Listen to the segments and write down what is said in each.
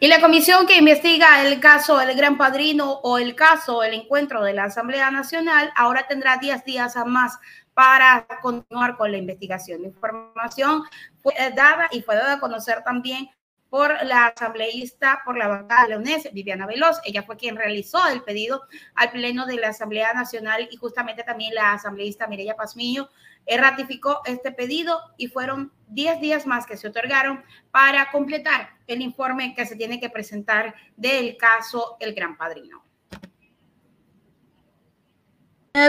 Y la comisión que investiga el caso El Gran Padrino o el caso El Encuentro de la Asamblea Nacional ahora tendrá 10 días más para continuar con la investigación. La información fue dada y fue dada a conocer también por la asambleísta por la bancada UNES, Viviana Veloz. Ella fue quien realizó el pedido al Pleno de la Asamblea Nacional y justamente también la asambleísta Mireya Pazmiño eh, ratificó este pedido y fueron 10 días más que se otorgaron para completar el informe que se tiene que presentar del caso El Gran Padrino.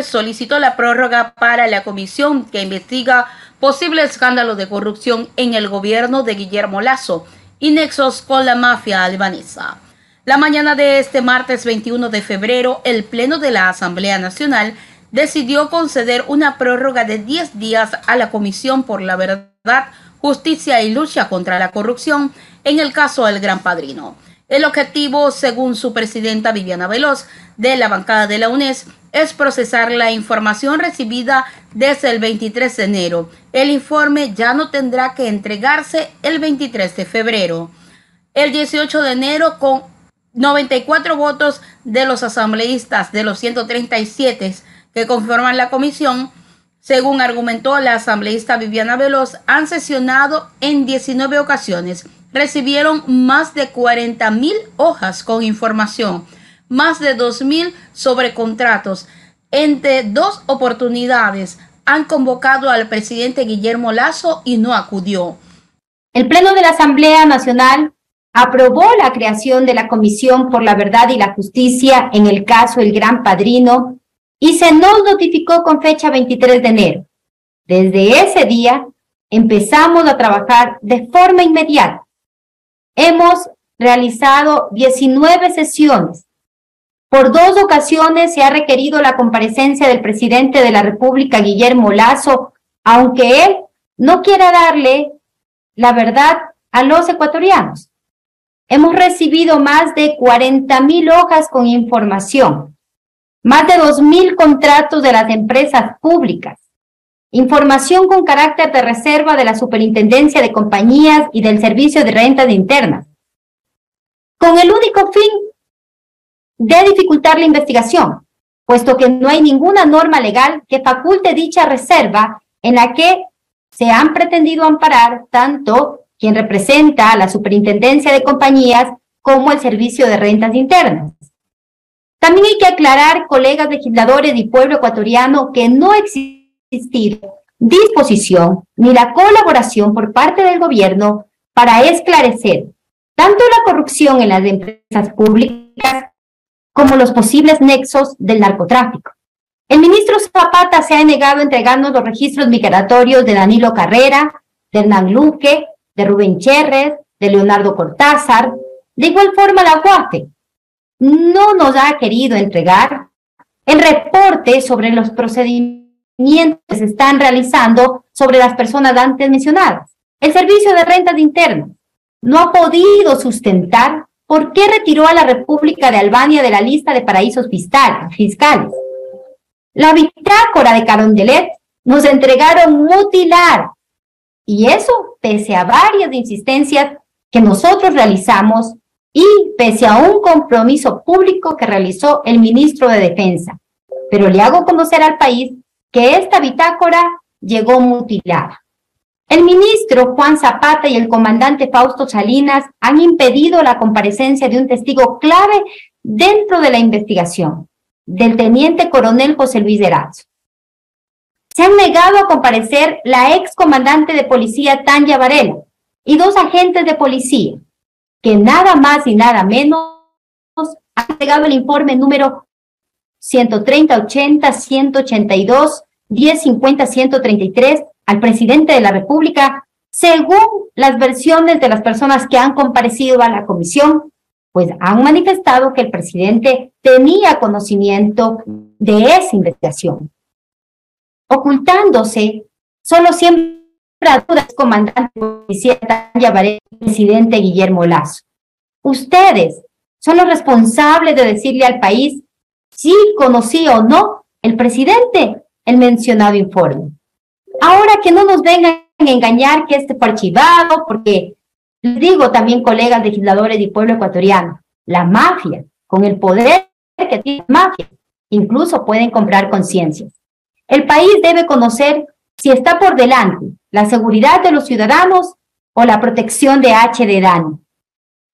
Solicitó la prórroga para la comisión que investiga posible escándalo de corrupción en el gobierno de Guillermo Lazo y nexos con la mafia albanesa. La mañana de este martes 21 de febrero, el Pleno de la Asamblea Nacional decidió conceder una prórroga de 10 días a la Comisión por la Verdad, Justicia y Lucha contra la Corrupción en el caso del Gran Padrino. El objetivo, según su presidenta Viviana Veloz, de la bancada de la UNES, es procesar la información recibida desde el 23 de enero. El informe ya no tendrá que entregarse el 23 de febrero. El 18 de enero, con 94 votos de los asambleístas de los 137 que conforman la comisión, según argumentó la asambleísta Viviana Veloz, han sesionado en 19 ocasiones. Recibieron más de 40 mil hojas con información más de 2.000 sobrecontratos. Entre dos oportunidades han convocado al presidente Guillermo Lazo y no acudió. El Pleno de la Asamblea Nacional aprobó la creación de la Comisión por la Verdad y la Justicia en el caso El Gran Padrino y se nos notificó con fecha 23 de enero. Desde ese día empezamos a trabajar de forma inmediata. Hemos realizado 19 sesiones por dos ocasiones se ha requerido la comparecencia del presidente de la República, Guillermo Lazo, aunque él no quiera darle la verdad a los ecuatorianos. Hemos recibido más de 40 mil hojas con información, más de 2 mil contratos de las empresas públicas, información con carácter de reserva de la Superintendencia de Compañías y del Servicio de Rentas Internas, con el único fin de dificultar la investigación, puesto que no hay ninguna norma legal que faculte dicha reserva en la que se han pretendido amparar tanto quien representa a la Superintendencia de Compañías como el Servicio de Rentas Internas. También hay que aclarar, colegas legisladores y pueblo ecuatoriano, que no ha existido disposición ni la colaboración por parte del gobierno para esclarecer tanto la corrupción en las empresas públicas como los posibles nexos del narcotráfico. El ministro Zapata se ha negado a entregarnos los registros migratorios de Danilo Carrera, de Hernán Luque, de Rubén Cherres, de Leonardo Cortázar. De igual forma, la UAFE no nos ha querido entregar el reporte sobre los procedimientos que se están realizando sobre las personas antes mencionadas. El Servicio de Rentas Internas no ha podido sustentar ¿Por qué retiró a la República de Albania de la lista de paraísos fiscales? La bitácora de Carondelet nos entregaron mutilar. Y eso pese a varias insistencias que nosotros realizamos y pese a un compromiso público que realizó el ministro de Defensa. Pero le hago conocer al país que esta bitácora llegó mutilada. El ministro Juan Zapata y el comandante Fausto Salinas han impedido la comparecencia de un testigo clave dentro de la investigación, del teniente coronel José Luis Erazo. Se han negado a comparecer la ex comandante de policía Tanya Varela y dos agentes de policía, que nada más y nada menos han entregado el informe número 130-80, 182, 1050, 133 al presidente de la República, según las versiones de las personas que han comparecido a la comisión, pues han manifestado que el presidente tenía conocimiento de esa investigación. Ocultándose, solo siempre dudas comandante policía Tanya presidente Guillermo Lazo. Ustedes son los responsables de decirle al país si conocía o no el presidente el mencionado informe. Ahora que no nos vengan a engañar que este fue archivado porque digo también, colegas legisladores y pueblo ecuatoriano, la mafia, con el poder que tiene la mafia, incluso pueden comprar conciencias. El país debe conocer si está por delante la seguridad de los ciudadanos o la protección de H de daño.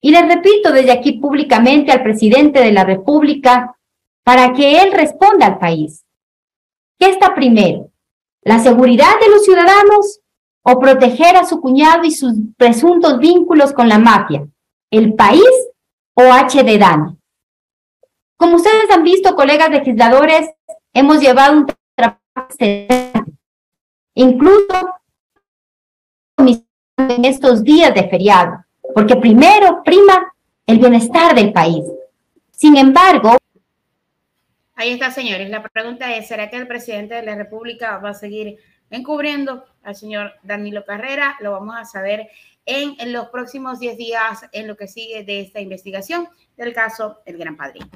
Y les repito desde aquí públicamente al presidente de la República para que él responda al país. ¿Qué está primero? ¿La seguridad de los ciudadanos o proteger a su cuñado y sus presuntos vínculos con la mafia? ¿El país o H de daño? Como ustedes han visto, colegas legisladores, hemos llevado un trabajo incluso en estos días de feriado, porque primero prima el bienestar del país. Sin embargo, Ahí está, señores. La pregunta es, ¿será que el presidente de la República va a seguir encubriendo al señor Danilo Carrera? Lo vamos a saber en, en los próximos 10 días en lo que sigue de esta investigación del caso El Gran Padrino.